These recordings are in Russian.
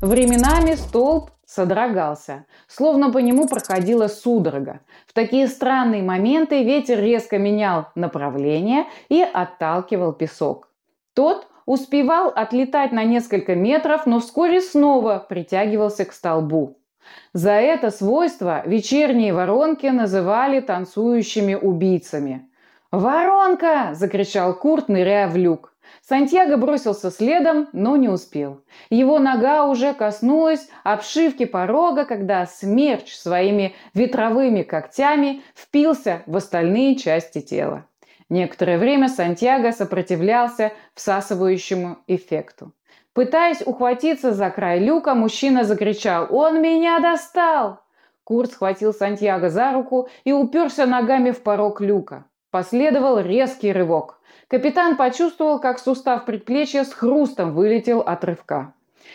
Временами столб содрогался, словно по нему проходила судорога. В такие странные моменты ветер резко менял направление и отталкивал песок. Тот успевал отлетать на несколько метров, но вскоре снова притягивался к столбу. За это свойство вечерние воронки называли танцующими убийцами. «Воронка!» – закричал Курт, ныряя в люк. Сантьяго бросился следом, но не успел. Его нога уже коснулась обшивки порога, когда смерч своими ветровыми когтями впился в остальные части тела. Некоторое время Сантьяго сопротивлялся всасывающему эффекту. Пытаясь ухватиться за край люка, мужчина закричал «Он меня достал!». Курт схватил Сантьяго за руку и уперся ногами в порог люка. Последовал резкий рывок. Капитан почувствовал, как сустав предплечья с хрустом вылетел от рывка.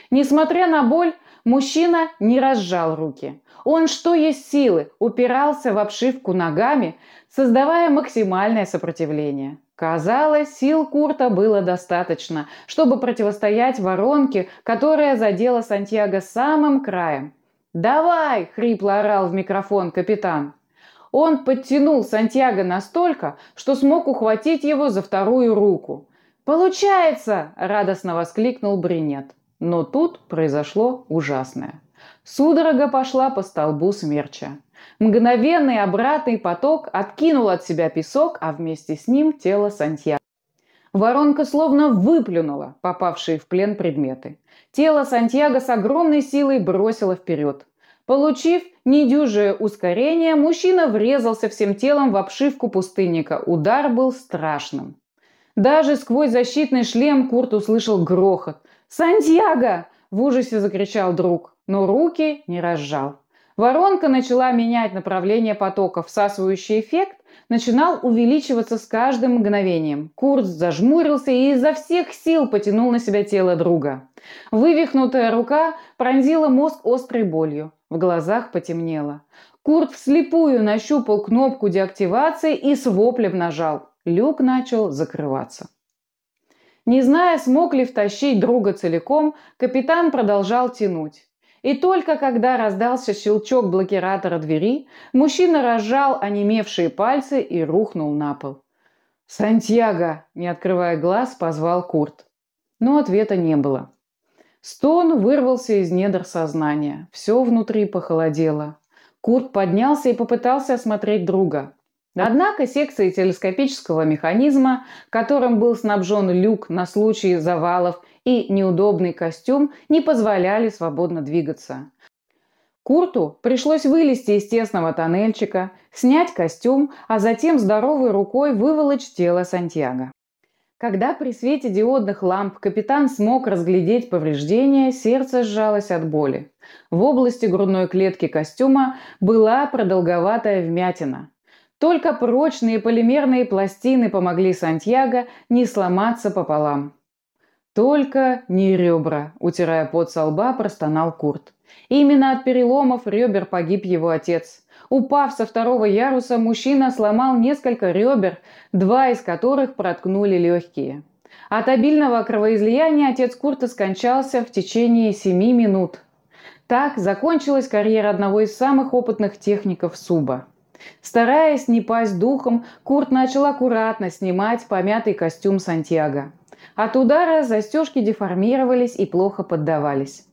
Несмотря на боль, мужчина не разжал руки. Он, что есть силы, упирался в обшивку ногами, создавая максимальное сопротивление. Казалось, сил Курта было достаточно, чтобы противостоять воронке, которая задела Сантьяго самым краем. «Давай!» – хрипло орал в микрофон капитан. Он подтянул Сантьяго настолько, что смог ухватить его за вторую руку. «Получается!» – радостно воскликнул Бринет. Но тут произошло ужасное. Судорога пошла по столбу смерча. Мгновенный обратный поток откинул от себя песок, а вместе с ним тело Сантьяго. Воронка словно выплюнула попавшие в плен предметы. Тело Сантьяго с огромной силой бросило вперед. Получив недюжее ускорение, мужчина врезался всем телом в обшивку пустынника. Удар был страшным. Даже сквозь защитный шлем Курт услышал грохот. «Сантьяго!» – в ужасе закричал друг, но руки не разжал. Воронка начала менять направление потока. Всасывающий эффект начинал увеличиваться с каждым мгновением. Курт зажмурился и изо всех сил потянул на себя тело друга. Вывихнутая рука пронзила мозг острой болью. В глазах потемнело. Курт вслепую нащупал кнопку деактивации и с воплем нажал. Люк начал закрываться. Не зная, смог ли втащить друга целиком, капитан продолжал тянуть. И только когда раздался щелчок блокиратора двери, мужчина разжал онемевшие пальцы и рухнул на пол. «Сантьяго!» – не открывая глаз, позвал Курт. Но ответа не было. Стон вырвался из недр сознания. Все внутри похолодело. Курт поднялся и попытался осмотреть друга. Однако секции телескопического механизма, которым был снабжен люк на случай завалов и неудобный костюм не позволяли свободно двигаться. Курту пришлось вылезти из тесного тоннельчика, снять костюм, а затем здоровой рукой выволочь тело Сантьяго. Когда при свете диодных ламп капитан смог разглядеть повреждения, сердце сжалось от боли. В области грудной клетки костюма была продолговатая вмятина. Только прочные полимерные пластины помогли Сантьяго не сломаться пополам. «Только не ребра», – утирая пот со лба, простонал Курт. Именно от переломов ребер погиб его отец. Упав со второго яруса, мужчина сломал несколько ребер, два из которых проткнули легкие. От обильного кровоизлияния отец Курта скончался в течение семи минут. Так закончилась карьера одного из самых опытных техников Суба. Стараясь не пасть духом, Курт начал аккуратно снимать помятый костюм Сантьяго. От удара застежки деформировались и плохо поддавались.